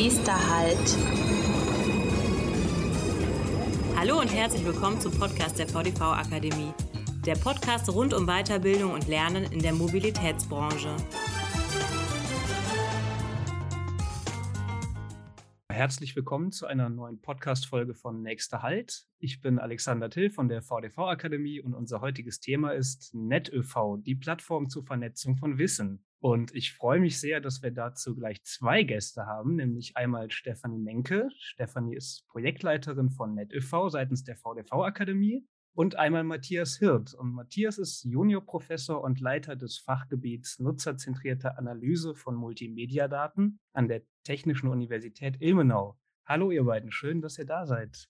Nächster Halt. Hallo und herzlich willkommen zum Podcast der VDV Akademie. Der Podcast rund um Weiterbildung und Lernen in der Mobilitätsbranche. Herzlich willkommen zu einer neuen Podcast-Folge von Nächster Halt. Ich bin Alexander Till von der VDV Akademie und unser heutiges Thema ist NetÖV, die Plattform zur Vernetzung von Wissen. Und ich freue mich sehr, dass wir dazu gleich zwei Gäste haben, nämlich einmal Stefanie Menke. Stefanie ist Projektleiterin von NetÖV seitens der VDV Akademie und einmal Matthias Hirt. Und Matthias ist Juniorprofessor und Leiter des Fachgebiets Nutzerzentrierte Analyse von Multimediadaten an der Technischen Universität Ilmenau. Hallo ihr beiden, schön, dass ihr da seid.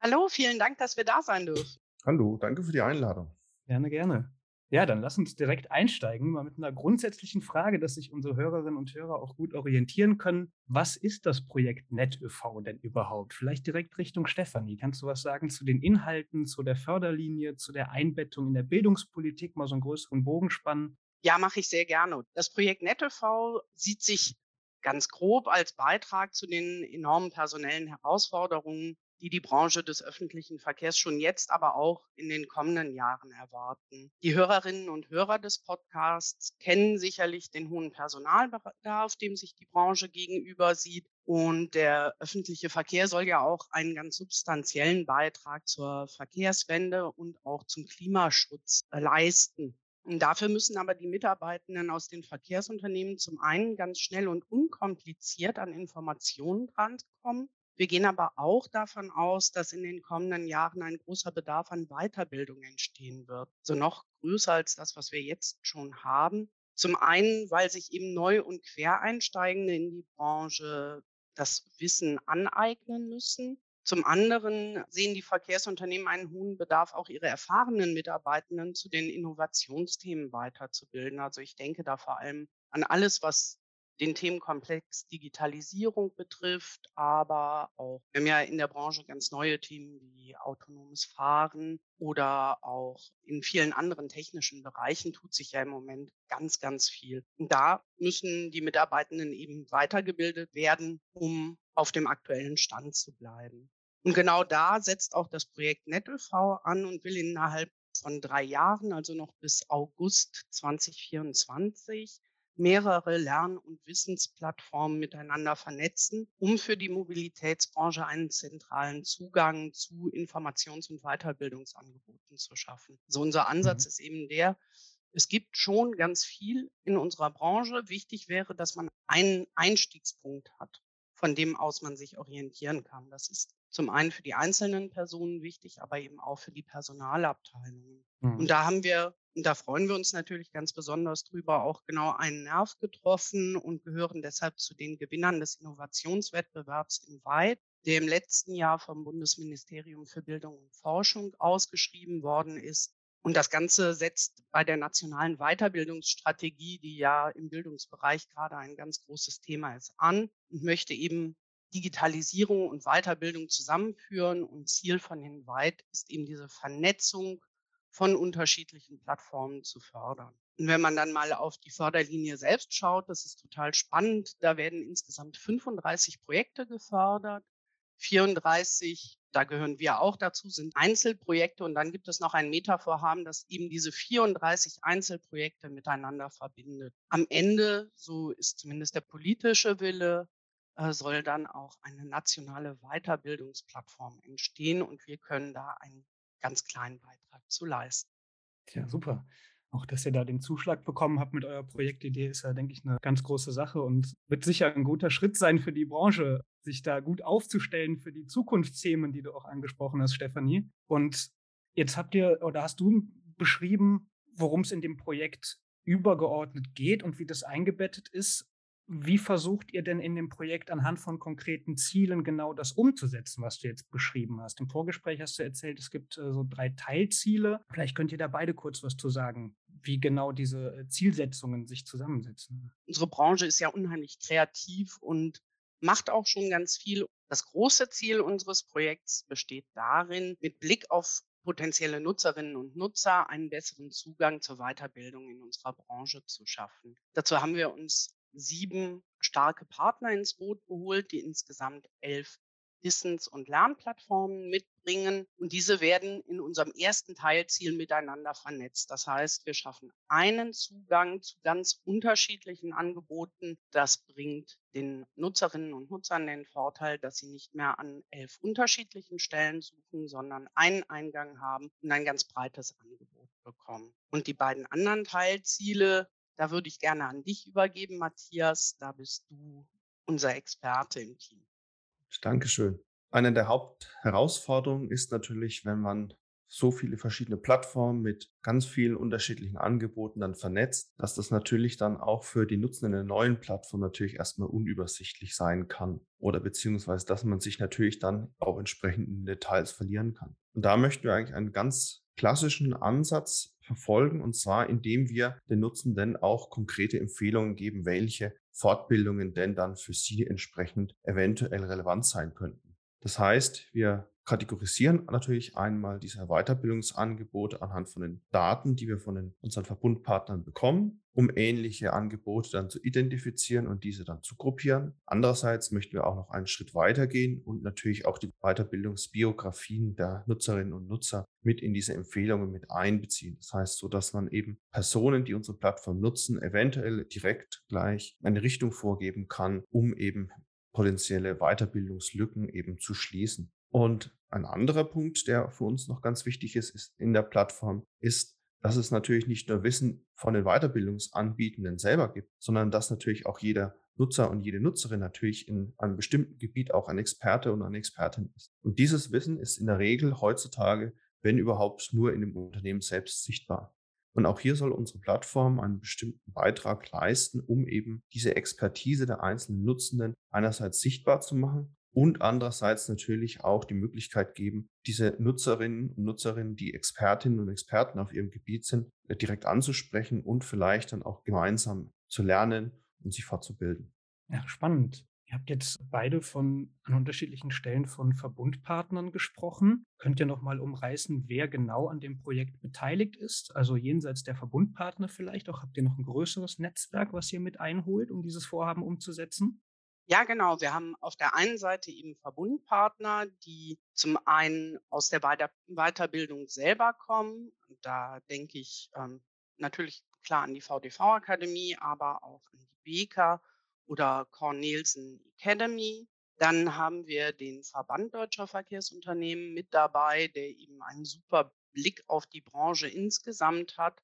Hallo, vielen Dank, dass wir da sein dürfen. Hallo, danke für die Einladung. Gerne, gerne. Ja, dann lass uns direkt einsteigen, mal mit einer grundsätzlichen Frage, dass sich unsere Hörerinnen und Hörer auch gut orientieren können. Was ist das Projekt NetÖV denn überhaupt? Vielleicht direkt Richtung Stefanie. Kannst du was sagen zu den Inhalten, zu der Förderlinie, zu der Einbettung in der Bildungspolitik, mal so einen größeren Bogen spannen? Ja, mache ich sehr gerne. Das Projekt NetÖV sieht sich ganz grob als Beitrag zu den enormen personellen Herausforderungen die die Branche des öffentlichen Verkehrs schon jetzt, aber auch in den kommenden Jahren erwarten. Die Hörerinnen und Hörer des Podcasts kennen sicherlich den hohen Personalbedarf, dem sich die Branche gegenüber sieht. Und der öffentliche Verkehr soll ja auch einen ganz substanziellen Beitrag zur Verkehrswende und auch zum Klimaschutz äh, leisten. Und dafür müssen aber die Mitarbeitenden aus den Verkehrsunternehmen zum einen ganz schnell und unkompliziert an Informationen drankommen wir gehen aber auch davon aus, dass in den kommenden Jahren ein großer Bedarf an Weiterbildung entstehen wird. So also noch größer als das, was wir jetzt schon haben. Zum einen, weil sich eben Neu- und Quereinsteigende in die Branche das Wissen aneignen müssen. Zum anderen sehen die Verkehrsunternehmen einen hohen Bedarf, auch ihre erfahrenen Mitarbeitenden zu den Innovationsthemen weiterzubilden. Also ich denke da vor allem an alles, was den Themenkomplex Digitalisierung betrifft, aber auch, wir haben ja in der Branche ganz neue Themen wie autonomes Fahren oder auch in vielen anderen technischen Bereichen tut sich ja im Moment ganz, ganz viel. Und da müssen die Mitarbeitenden eben weitergebildet werden, um auf dem aktuellen Stand zu bleiben. Und genau da setzt auch das Projekt NetÖV an und will innerhalb von drei Jahren, also noch bis August 2024, mehrere Lern- und Wissensplattformen miteinander vernetzen, um für die Mobilitätsbranche einen zentralen Zugang zu Informations- und Weiterbildungsangeboten zu schaffen. So unser Ansatz mhm. ist eben der, es gibt schon ganz viel in unserer Branche. Wichtig wäre, dass man einen Einstiegspunkt hat, von dem aus man sich orientieren kann. Das ist zum einen für die einzelnen Personen wichtig, aber eben auch für die Personalabteilungen. Mhm. Und da haben wir und da freuen wir uns natürlich ganz besonders drüber, auch genau einen Nerv getroffen und gehören deshalb zu den Gewinnern des Innovationswettbewerbs in Weit, der im letzten Jahr vom Bundesministerium für Bildung und Forschung ausgeschrieben worden ist. Und das Ganze setzt bei der nationalen Weiterbildungsstrategie, die ja im Bildungsbereich gerade ein ganz großes Thema ist, an und möchte eben Digitalisierung und Weiterbildung zusammenführen. Und Ziel von den Weit ist eben diese Vernetzung von unterschiedlichen Plattformen zu fördern. Und wenn man dann mal auf die Förderlinie selbst schaut, das ist total spannend. Da werden insgesamt 35 Projekte gefördert. 34, da gehören wir auch dazu, sind Einzelprojekte. Und dann gibt es noch ein Metavorhaben, das eben diese 34 Einzelprojekte miteinander verbindet. Am Ende, so ist zumindest der politische Wille, soll dann auch eine nationale Weiterbildungsplattform entstehen. Und wir können da einen ganz kleinen Beitrag zu leisten. Tja, super. Auch dass ihr da den Zuschlag bekommen habt mit eurer Projektidee, ist ja, denke ich, eine ganz große Sache und wird sicher ein guter Schritt sein für die Branche, sich da gut aufzustellen für die Zukunftsthemen, die du auch angesprochen hast, Stefanie. Und jetzt habt ihr oder hast du beschrieben, worum es in dem Projekt übergeordnet geht und wie das eingebettet ist. Wie versucht ihr denn in dem Projekt anhand von konkreten Zielen genau das umzusetzen, was du jetzt beschrieben hast? Im Vorgespräch hast du erzählt, es gibt äh, so drei Teilziele. Vielleicht könnt ihr da beide kurz was zu sagen, wie genau diese äh, Zielsetzungen sich zusammensetzen. Unsere Branche ist ja unheimlich kreativ und macht auch schon ganz viel. Das große Ziel unseres Projekts besteht darin, mit Blick auf potenzielle Nutzerinnen und Nutzer einen besseren Zugang zur Weiterbildung in unserer Branche zu schaffen. Dazu haben wir uns sieben starke Partner ins Boot geholt, die insgesamt elf Wissens- und Lernplattformen mitbringen. Und diese werden in unserem ersten Teilziel miteinander vernetzt. Das heißt, wir schaffen einen Zugang zu ganz unterschiedlichen Angeboten. Das bringt den Nutzerinnen und Nutzern den Vorteil, dass sie nicht mehr an elf unterschiedlichen Stellen suchen, sondern einen Eingang haben und ein ganz breites Angebot bekommen. Und die beiden anderen Teilziele, da würde ich gerne an dich übergeben, Matthias. Da bist du unser Experte im Team. Dankeschön. Eine der Hauptherausforderungen ist natürlich, wenn man so viele verschiedene Plattformen mit ganz vielen unterschiedlichen Angeboten dann vernetzt, dass das natürlich dann auch für die Nutzenden der neuen Plattform natürlich erstmal unübersichtlich sein kann oder beziehungsweise, dass man sich natürlich dann auch entsprechend in Details verlieren kann. Und da möchten wir eigentlich einen ganz klassischen Ansatz verfolgen und zwar indem wir den Nutzenden auch konkrete Empfehlungen geben, welche Fortbildungen denn dann für sie entsprechend eventuell relevant sein könnten. Das heißt, wir kategorisieren natürlich einmal diese Weiterbildungsangebote anhand von den Daten, die wir von den, unseren Verbundpartnern bekommen, um ähnliche Angebote dann zu identifizieren und diese dann zu gruppieren. Andererseits möchten wir auch noch einen Schritt weitergehen und natürlich auch die Weiterbildungsbiografien der Nutzerinnen und Nutzer mit in diese Empfehlungen mit einbeziehen. Das heißt, so dass man eben Personen, die unsere Plattform nutzen, eventuell direkt gleich eine Richtung vorgeben kann, um eben potenzielle Weiterbildungslücken eben zu schließen. Und ein anderer Punkt, der für uns noch ganz wichtig ist, ist in der Plattform, ist, dass es natürlich nicht nur Wissen von den Weiterbildungsanbietenden selber gibt, sondern dass natürlich auch jeder Nutzer und jede Nutzerin natürlich in einem bestimmten Gebiet auch ein Experte und eine Expertin ist. Und dieses Wissen ist in der Regel heutzutage, wenn überhaupt, nur in dem Unternehmen selbst sichtbar. Und auch hier soll unsere Plattform einen bestimmten Beitrag leisten, um eben diese Expertise der einzelnen Nutzenden einerseits sichtbar zu machen und andererseits natürlich auch die Möglichkeit geben, diese Nutzerinnen und Nutzerinnen, die Expertinnen und Experten auf ihrem Gebiet sind, direkt anzusprechen und vielleicht dann auch gemeinsam zu lernen und sich fortzubilden. Ja, spannend. Ihr habt jetzt beide von an unterschiedlichen Stellen von Verbundpartnern gesprochen. Könnt ihr noch mal umreißen, wer genau an dem Projekt beteiligt ist? Also jenseits der Verbundpartner vielleicht auch. Habt ihr noch ein größeres Netzwerk, was ihr mit einholt, um dieses Vorhaben umzusetzen? Ja, genau. Wir haben auf der einen Seite eben Verbundpartner, die zum einen aus der Weiter Weiterbildung selber kommen. Da denke ich ähm, natürlich klar an die VDV-Akademie, aber auch an die BK oder Cornelsen Academy. Dann haben wir den Verband Deutscher Verkehrsunternehmen mit dabei, der eben einen super Blick auf die Branche insgesamt hat.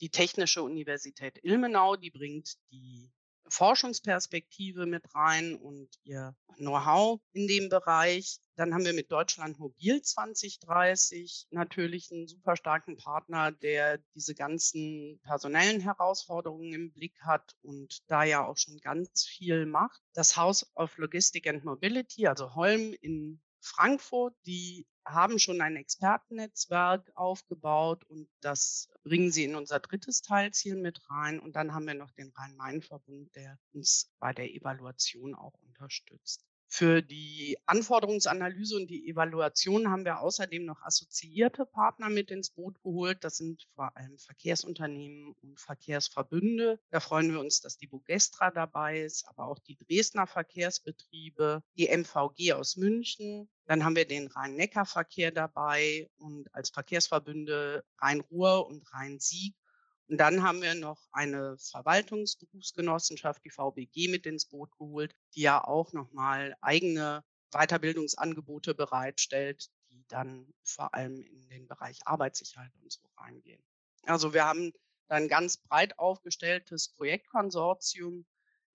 Die Technische Universität Ilmenau, die bringt die Forschungsperspektive mit rein und ihr Know-how in dem Bereich. Dann haben wir mit Deutschland Mobil 2030 natürlich einen super starken Partner, der diese ganzen personellen Herausforderungen im Blick hat und da ja auch schon ganz viel macht. Das House of Logistic and Mobility, also Holm in Frankfurt, die haben schon ein Expertennetzwerk aufgebaut und das bringen sie in unser drittes Teilziel mit rein. Und dann haben wir noch den Rhein-Main-Verbund, der uns bei der Evaluation auch unterstützt. Für die Anforderungsanalyse und die Evaluation haben wir außerdem noch assoziierte Partner mit ins Boot geholt. Das sind vor allem Verkehrsunternehmen und Verkehrsverbünde. Da freuen wir uns, dass die Bugestra dabei ist, aber auch die Dresdner Verkehrsbetriebe, die MVG aus München. Dann haben wir den Rhein-Neckar-Verkehr dabei und als Verkehrsverbünde Rhein-Ruhr und Rhein-Sieg und dann haben wir noch eine Verwaltungsberufsgenossenschaft, die VBG, mit ins Boot geholt, die ja auch nochmal eigene Weiterbildungsangebote bereitstellt, die dann vor allem in den Bereich Arbeitssicherheit und so reingehen. Also wir haben ein ganz breit aufgestelltes Projektkonsortium,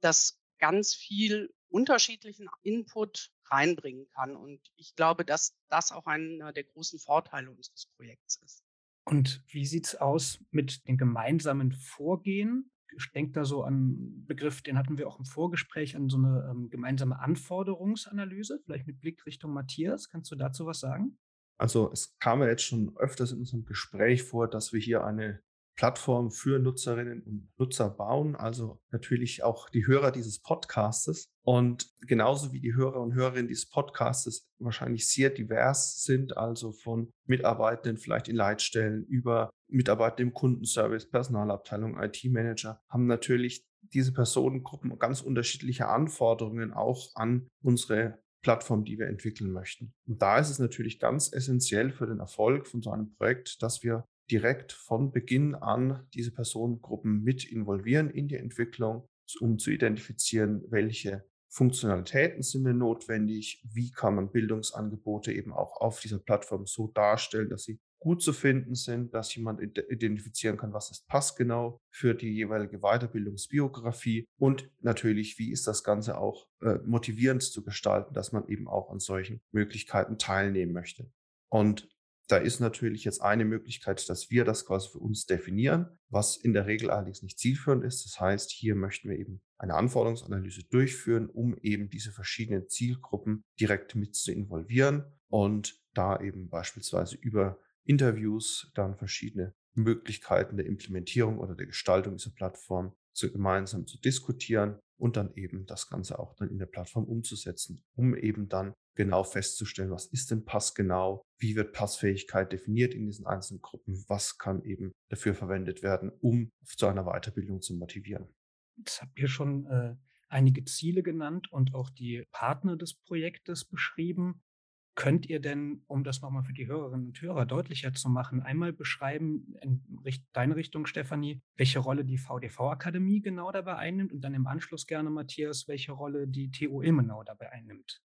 das ganz viel unterschiedlichen Input reinbringen kann. Und ich glaube, dass das auch einer der großen Vorteile unseres Projekts ist. Und wie sieht es aus mit dem gemeinsamen Vorgehen? Ich denke da so an einen Begriff, den hatten wir auch im Vorgespräch, an so eine ähm, gemeinsame Anforderungsanalyse, vielleicht mit Blick Richtung Matthias. Kannst du dazu was sagen? Also es kam ja jetzt schon öfters in unserem Gespräch vor, dass wir hier eine Plattform für Nutzerinnen und Nutzer bauen, also natürlich auch die Hörer dieses Podcastes. Und genauso wie die Hörer und Hörerinnen dieses Podcasts wahrscheinlich sehr divers sind, also von Mitarbeitenden vielleicht in Leitstellen über Mitarbeiter im Kundenservice, Personalabteilung, IT-Manager, haben natürlich diese Personengruppen ganz unterschiedliche Anforderungen auch an unsere Plattform, die wir entwickeln möchten. Und da ist es natürlich ganz essentiell für den Erfolg von so einem Projekt, dass wir direkt von Beginn an diese Personengruppen mit involvieren in die Entwicklung, um zu identifizieren, welche Funktionalitäten sind denn notwendig, wie kann man Bildungsangebote eben auch auf dieser Plattform so darstellen, dass sie gut zu finden sind, dass jemand identifizieren kann, was ist passgenau für die jeweilige Weiterbildungsbiografie und natürlich, wie ist das Ganze auch äh, motivierend zu gestalten, dass man eben auch an solchen Möglichkeiten teilnehmen möchte. Und da ist natürlich jetzt eine Möglichkeit, dass wir das quasi für uns definieren, was in der Regel allerdings nicht zielführend ist. Das heißt, hier möchten wir eben eine Anforderungsanalyse durchführen, um eben diese verschiedenen Zielgruppen direkt mit zu involvieren und da eben beispielsweise über Interviews dann verschiedene Möglichkeiten der Implementierung oder der Gestaltung dieser Plattform zu, gemeinsam zu diskutieren und dann eben das Ganze auch dann in der Plattform umzusetzen, um eben dann genau festzustellen, was ist denn passgenau, wie wird Passfähigkeit definiert in diesen einzelnen Gruppen, was kann eben dafür verwendet werden, um zu einer Weiterbildung zu motivieren. Jetzt habt ihr schon äh, einige Ziele genannt und auch die Partner des Projektes beschrieben. Könnt ihr denn, um das nochmal für die Hörerinnen und Hörer deutlicher zu machen, einmal beschreiben, in deine Richtung, Stefanie, welche Rolle die VDV-Akademie genau dabei einnimmt und dann im Anschluss gerne, Matthias, welche Rolle die TU Ilmenau dabei einnimmt?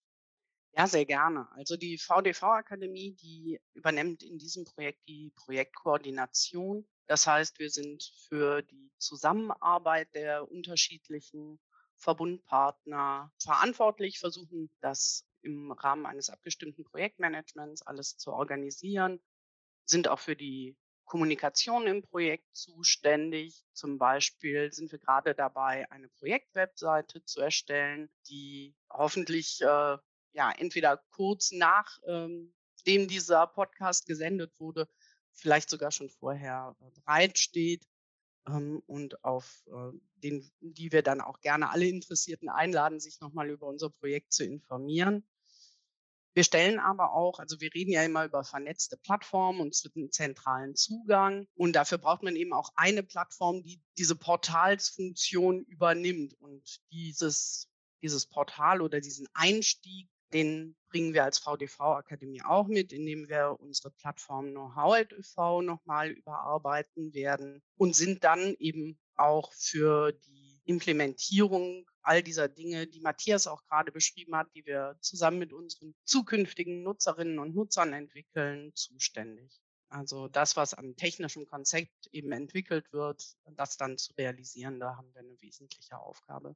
Ja, sehr gerne. Also die VDV-Akademie, die übernimmt in diesem Projekt die Projektkoordination. Das heißt, wir sind für die Zusammenarbeit der unterschiedlichen Verbundpartner verantwortlich, versuchen das im Rahmen eines abgestimmten Projektmanagements alles zu organisieren, sind auch für die Kommunikation im Projekt zuständig. Zum Beispiel sind wir gerade dabei, eine Projektwebseite zu erstellen, die hoffentlich äh, ja entweder kurz nach ähm, dieser Podcast gesendet wurde, vielleicht sogar schon vorher äh, bereitsteht ähm, und auf äh, den, die wir dann auch gerne alle Interessierten einladen, sich nochmal über unser Projekt zu informieren. Wir stellen aber auch, also wir reden ja immer über vernetzte Plattformen und einen zentralen Zugang. Und dafür braucht man eben auch eine Plattform, die diese Portalsfunktion übernimmt. Und dieses, dieses Portal oder diesen Einstieg, den bringen wir als VDV-Akademie auch mit, indem wir unsere Plattform Know-how e.V. nochmal überarbeiten werden und sind dann eben auch für die Implementierung all dieser Dinge, die Matthias auch gerade beschrieben hat, die wir zusammen mit unseren zukünftigen Nutzerinnen und Nutzern entwickeln, zuständig. Also das, was am technischen Konzept eben entwickelt wird, das dann zu realisieren, da haben wir eine wesentliche Aufgabe.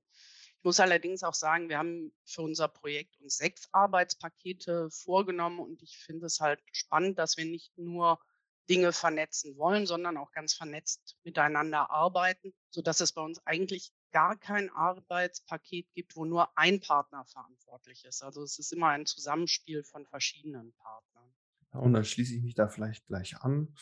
Ich muss allerdings auch sagen, wir haben für unser Projekt uns sechs Arbeitspakete vorgenommen und ich finde es halt spannend, dass wir nicht nur Dinge vernetzen wollen, sondern auch ganz vernetzt miteinander arbeiten, sodass es bei uns eigentlich gar kein Arbeitspaket gibt, wo nur ein Partner verantwortlich ist. Also es ist immer ein Zusammenspiel von verschiedenen Partnern. Und dann schließe ich mich da vielleicht gleich an.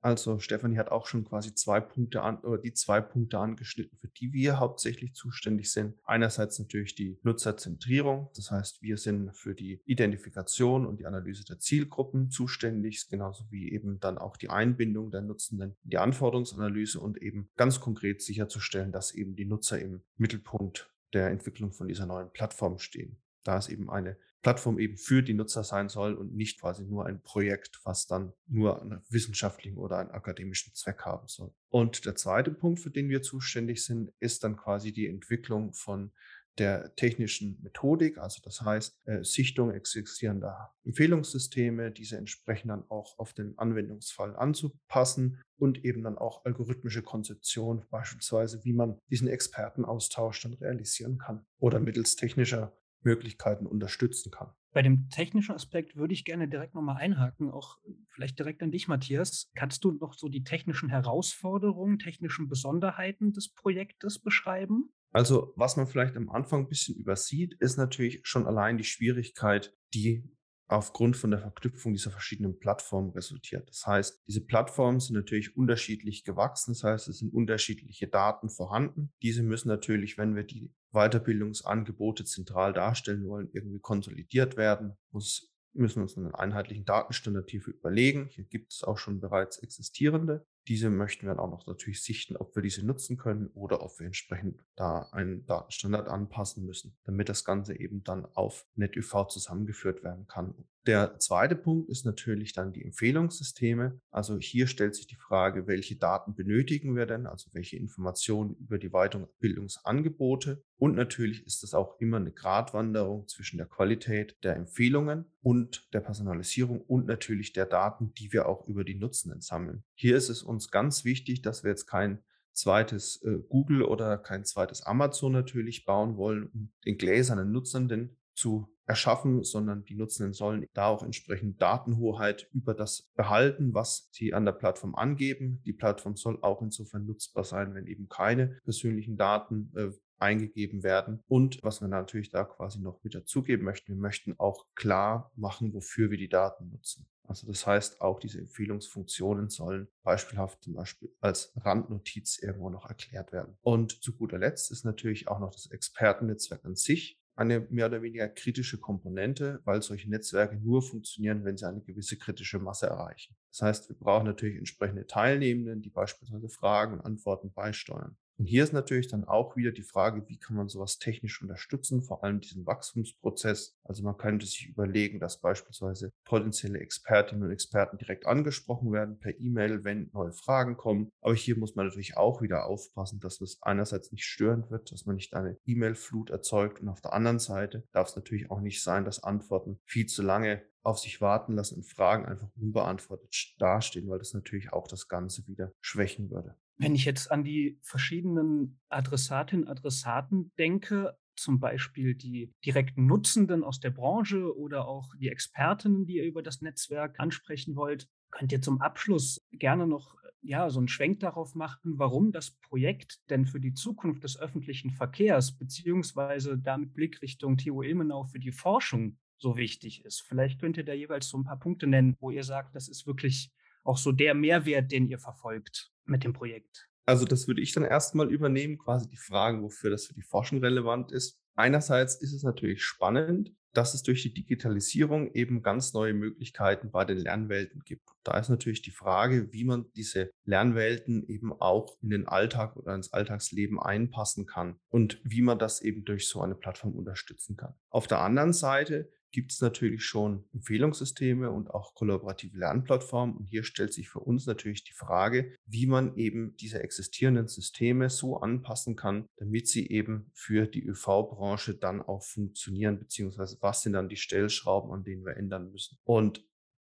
Also Stefanie hat auch schon quasi zwei Punkte an oder die zwei Punkte angeschnitten, für die wir hauptsächlich zuständig sind. Einerseits natürlich die Nutzerzentrierung, das heißt, wir sind für die Identifikation und die Analyse der Zielgruppen zuständig, genauso wie eben dann auch die Einbindung der Nutzenden, die Anforderungsanalyse und eben ganz konkret sicherzustellen, dass eben die Nutzer im Mittelpunkt der Entwicklung von dieser neuen Plattform stehen. Da es eben eine Plattform eben für die Nutzer sein soll und nicht quasi nur ein Projekt, was dann nur einen wissenschaftlichen oder einen akademischen Zweck haben soll. Und der zweite Punkt, für den wir zuständig sind, ist dann quasi die Entwicklung von der technischen Methodik, also das heißt äh, Sichtung existierender Empfehlungssysteme, diese entsprechend dann auch auf den Anwendungsfall anzupassen und eben dann auch algorithmische Konzeption, beispielsweise wie man diesen Expertenaustausch dann realisieren kann oder mittels technischer Möglichkeiten unterstützen kann. Bei dem technischen Aspekt würde ich gerne direkt nochmal einhaken, auch vielleicht direkt an dich, Matthias. Kannst du noch so die technischen Herausforderungen, technischen Besonderheiten des Projektes beschreiben? Also, was man vielleicht am Anfang ein bisschen übersieht, ist natürlich schon allein die Schwierigkeit, die aufgrund von der Verknüpfung dieser verschiedenen Plattformen resultiert. Das heißt, diese Plattformen sind natürlich unterschiedlich gewachsen. Das heißt, es sind unterschiedliche Daten vorhanden. Diese müssen natürlich, wenn wir die Weiterbildungsangebote zentral darstellen wollen, irgendwie konsolidiert werden, muss müssen uns einen einheitlichen Datenstandard hierfür überlegen. Hier gibt es auch schon bereits existierende. Diese möchten wir dann auch noch natürlich sichten, ob wir diese nutzen können oder ob wir entsprechend da einen Datenstandard anpassen müssen, damit das Ganze eben dann auf NetUV zusammengeführt werden kann. Der zweite Punkt ist natürlich dann die Empfehlungssysteme. Also hier stellt sich die Frage, welche Daten benötigen wir denn, also welche Informationen über die Weiterbildungsangebote. Und natürlich ist es auch immer eine Gratwanderung zwischen der Qualität der Empfehlungen und der Personalisierung und natürlich der Daten, die wir auch über die Nutzenden sammeln. Hier ist es uns ganz wichtig, dass wir jetzt kein zweites äh, Google oder kein zweites Amazon natürlich bauen wollen, um den gläsernen Nutzenden zu erschaffen, sondern die Nutzenden sollen da auch entsprechend Datenhoheit über das behalten, was sie an der Plattform angeben. Die Plattform soll auch insofern nutzbar sein, wenn eben keine persönlichen Daten äh, eingegeben werden. Und was wir natürlich da quasi noch mit dazugeben möchten, wir möchten auch klar machen, wofür wir die Daten nutzen. Also das heißt, auch diese Empfehlungsfunktionen sollen beispielhaft zum Beispiel als Randnotiz irgendwo noch erklärt werden. Und zu guter Letzt ist natürlich auch noch das Expertennetzwerk an sich eine mehr oder weniger kritische Komponente, weil solche Netzwerke nur funktionieren, wenn sie eine gewisse kritische Masse erreichen. Das heißt, wir brauchen natürlich entsprechende Teilnehmenden, die beispielsweise Fragen und Antworten beisteuern. Und hier ist natürlich dann auch wieder die Frage, wie kann man sowas technisch unterstützen, vor allem diesen Wachstumsprozess. Also man könnte sich überlegen, dass beispielsweise potenzielle Expertinnen und Experten direkt angesprochen werden per E-Mail, wenn neue Fragen kommen. Aber hier muss man natürlich auch wieder aufpassen, dass es einerseits nicht störend wird, dass man nicht eine E-Mail-Flut erzeugt und auf der anderen Seite darf es natürlich auch nicht sein, dass Antworten viel zu lange auf sich warten lassen und Fragen einfach unbeantwortet dastehen, weil das natürlich auch das Ganze wieder schwächen würde. Wenn ich jetzt an die verschiedenen Adressatinnen, Adressaten denke, zum Beispiel die direkten Nutzenden aus der Branche oder auch die Expertinnen, die ihr über das Netzwerk ansprechen wollt, könnt ihr zum Abschluss gerne noch ja, so einen Schwenk darauf machen, warum das Projekt denn für die Zukunft des öffentlichen Verkehrs beziehungsweise damit Blickrichtung TU Ilmenau für die Forschung so wichtig ist. Vielleicht könnt ihr da jeweils so ein paar Punkte nennen, wo ihr sagt, das ist wirklich auch so der Mehrwert, den ihr verfolgt mit dem Projekt? Also das würde ich dann erstmal übernehmen, quasi die Fragen, wofür das für die Forschung relevant ist. Einerseits ist es natürlich spannend, dass es durch die Digitalisierung eben ganz neue Möglichkeiten bei den Lernwelten gibt. Da ist natürlich die Frage, wie man diese Lernwelten eben auch in den Alltag oder ins Alltagsleben einpassen kann und wie man das eben durch so eine Plattform unterstützen kann. Auf der anderen Seite gibt es natürlich schon Empfehlungssysteme und auch kollaborative Lernplattformen. Und hier stellt sich für uns natürlich die Frage, wie man eben diese existierenden Systeme so anpassen kann, damit sie eben für die ÖV-Branche dann auch funktionieren, beziehungsweise was sind dann die Stellschrauben, an denen wir ändern müssen. Und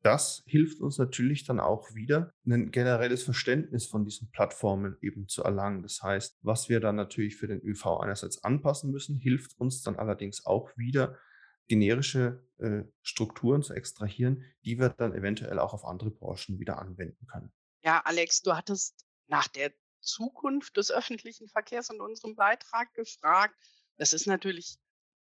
das hilft uns natürlich dann auch wieder, ein generelles Verständnis von diesen Plattformen eben zu erlangen. Das heißt, was wir dann natürlich für den ÖV einerseits anpassen müssen, hilft uns dann allerdings auch wieder, generische äh, Strukturen zu extrahieren, die wir dann eventuell auch auf andere Branchen wieder anwenden können. Ja, Alex, du hattest nach der Zukunft des öffentlichen Verkehrs in unserem Beitrag gefragt. Das ist natürlich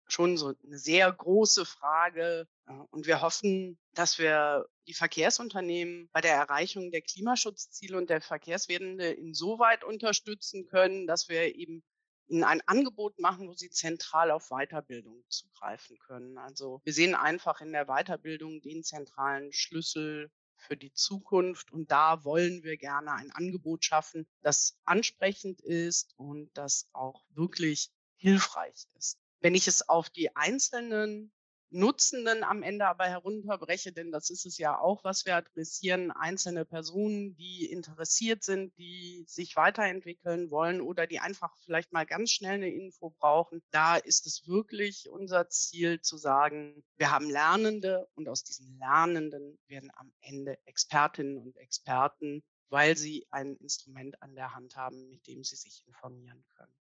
schon so eine sehr große Frage. Und wir hoffen, dass wir die Verkehrsunternehmen bei der Erreichung der Klimaschutzziele und der Verkehrswende insoweit unterstützen können, dass wir eben ihnen ein Angebot machen, wo sie zentral auf Weiterbildung zugreifen können. Also wir sehen einfach in der Weiterbildung den zentralen Schlüssel für die Zukunft. Und da wollen wir gerne ein Angebot schaffen, das ansprechend ist und das auch wirklich hilfreich ist. Wenn ich es auf die einzelnen Nutzenden am Ende aber herunterbreche, denn das ist es ja auch, was wir adressieren, einzelne Personen, die interessiert sind, die sich weiterentwickeln wollen oder die einfach vielleicht mal ganz schnell eine Info brauchen. Da ist es wirklich unser Ziel zu sagen, wir haben Lernende und aus diesen Lernenden werden am Ende Expertinnen und Experten, weil sie ein Instrument an der Hand haben, mit dem sie sich informieren können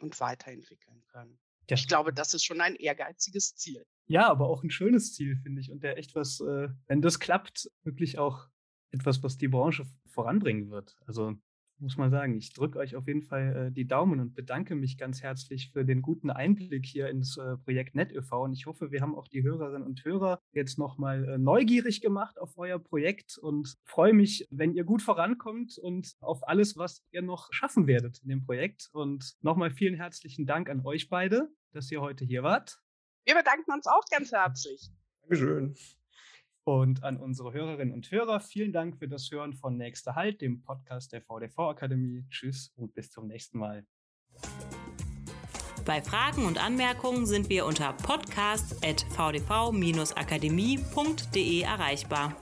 und weiterentwickeln können. Ja. Ich glaube, das ist schon ein ehrgeiziges Ziel. Ja, aber auch ein schönes Ziel, finde ich. Und der echt was, äh, wenn das klappt, wirklich auch etwas, was die Branche voranbringen wird. Also muss man sagen. Ich drücke euch auf jeden Fall äh, die Daumen und bedanke mich ganz herzlich für den guten Einblick hier ins äh, Projekt NetÖV. Und ich hoffe, wir haben auch die Hörerinnen und Hörer jetzt nochmal äh, neugierig gemacht auf euer Projekt und freue mich, wenn ihr gut vorankommt und auf alles, was ihr noch schaffen werdet in dem Projekt. Und nochmal vielen herzlichen Dank an euch beide, dass ihr heute hier wart. Wir bedanken uns auch ganz herzlich. Dankeschön. Und an unsere Hörerinnen und Hörer, vielen Dank für das Hören von Nächster Halt, dem Podcast der VDV Akademie. Tschüss und bis zum nächsten Mal. Bei Fragen und Anmerkungen sind wir unter podcast.vdv-akademie.de erreichbar.